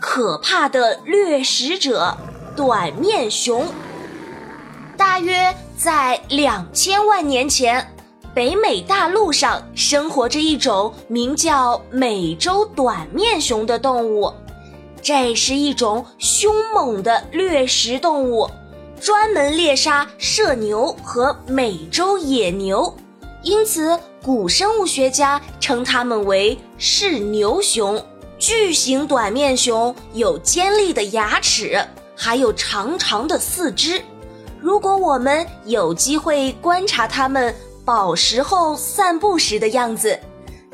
可怕的掠食者——短面熊。大约在两千万年前。北美大陆上生活着一种名叫美洲短面熊的动物，这是一种凶猛的掠食动物，专门猎杀麝牛和美洲野牛，因此古生物学家称它们为嗜牛熊。巨型短面熊有尖利的牙齿，还有长长的四肢。如果我们有机会观察它们，饱食后散步时的样子，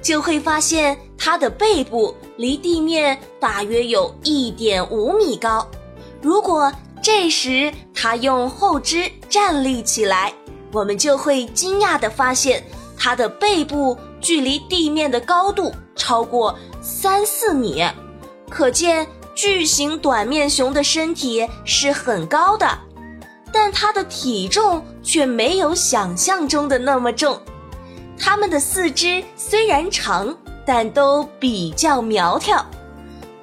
就会发现它的背部离地面大约有一点五米高。如果这时它用后肢站立起来，我们就会惊讶地发现它的背部距离地面的高度超过三四米，可见巨型短面熊的身体是很高的。但它的体重却没有想象中的那么重，它们的四肢虽然长，但都比较苗条。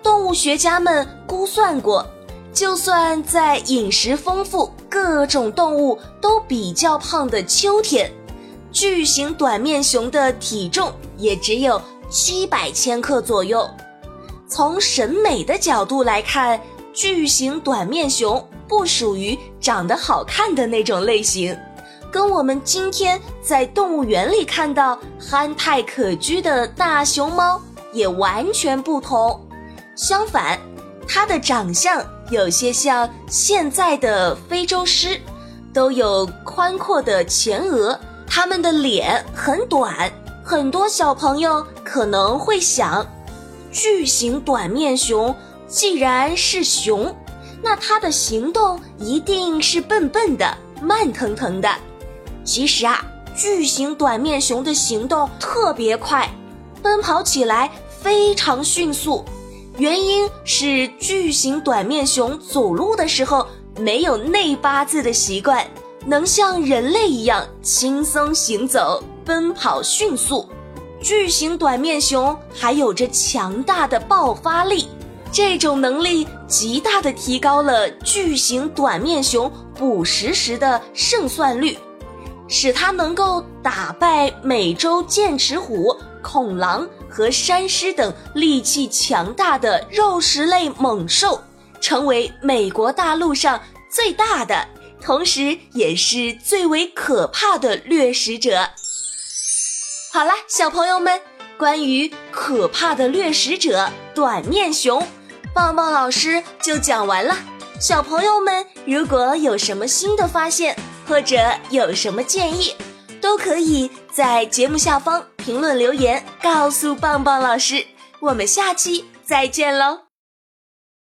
动物学家们估算过，就算在饮食丰富、各种动物都比较胖的秋天，巨型短面熊的体重也只有七百千克左右。从审美的角度来看，巨型短面熊。不属于长得好看的那种类型，跟我们今天在动物园里看到憨态可掬的大熊猫也完全不同。相反，它的长相有些像现在的非洲狮，都有宽阔的前额，它们的脸很短。很多小朋友可能会想，巨型短面熊既然是熊。那它的行动一定是笨笨的、慢腾腾的。其实啊，巨型短面熊的行动特别快，奔跑起来非常迅速。原因是巨型短面熊走路的时候没有内八字的习惯，能像人类一样轻松行走、奔跑迅速。巨型短面熊还有着强大的爆发力。这种能力极大的提高了巨型短面熊捕食时的胜算率，使它能够打败美洲剑齿虎、恐狼和山狮等力气强大的肉食类猛兽，成为美国大陆上最大的，同时也是最为可怕的掠食者。好了，小朋友们，关于可怕的掠食者短面熊。棒棒老师就讲完了，小朋友们如果有什么新的发现，或者有什么建议，都可以在节目下方评论留言告诉棒棒老师。我们下期再见喽！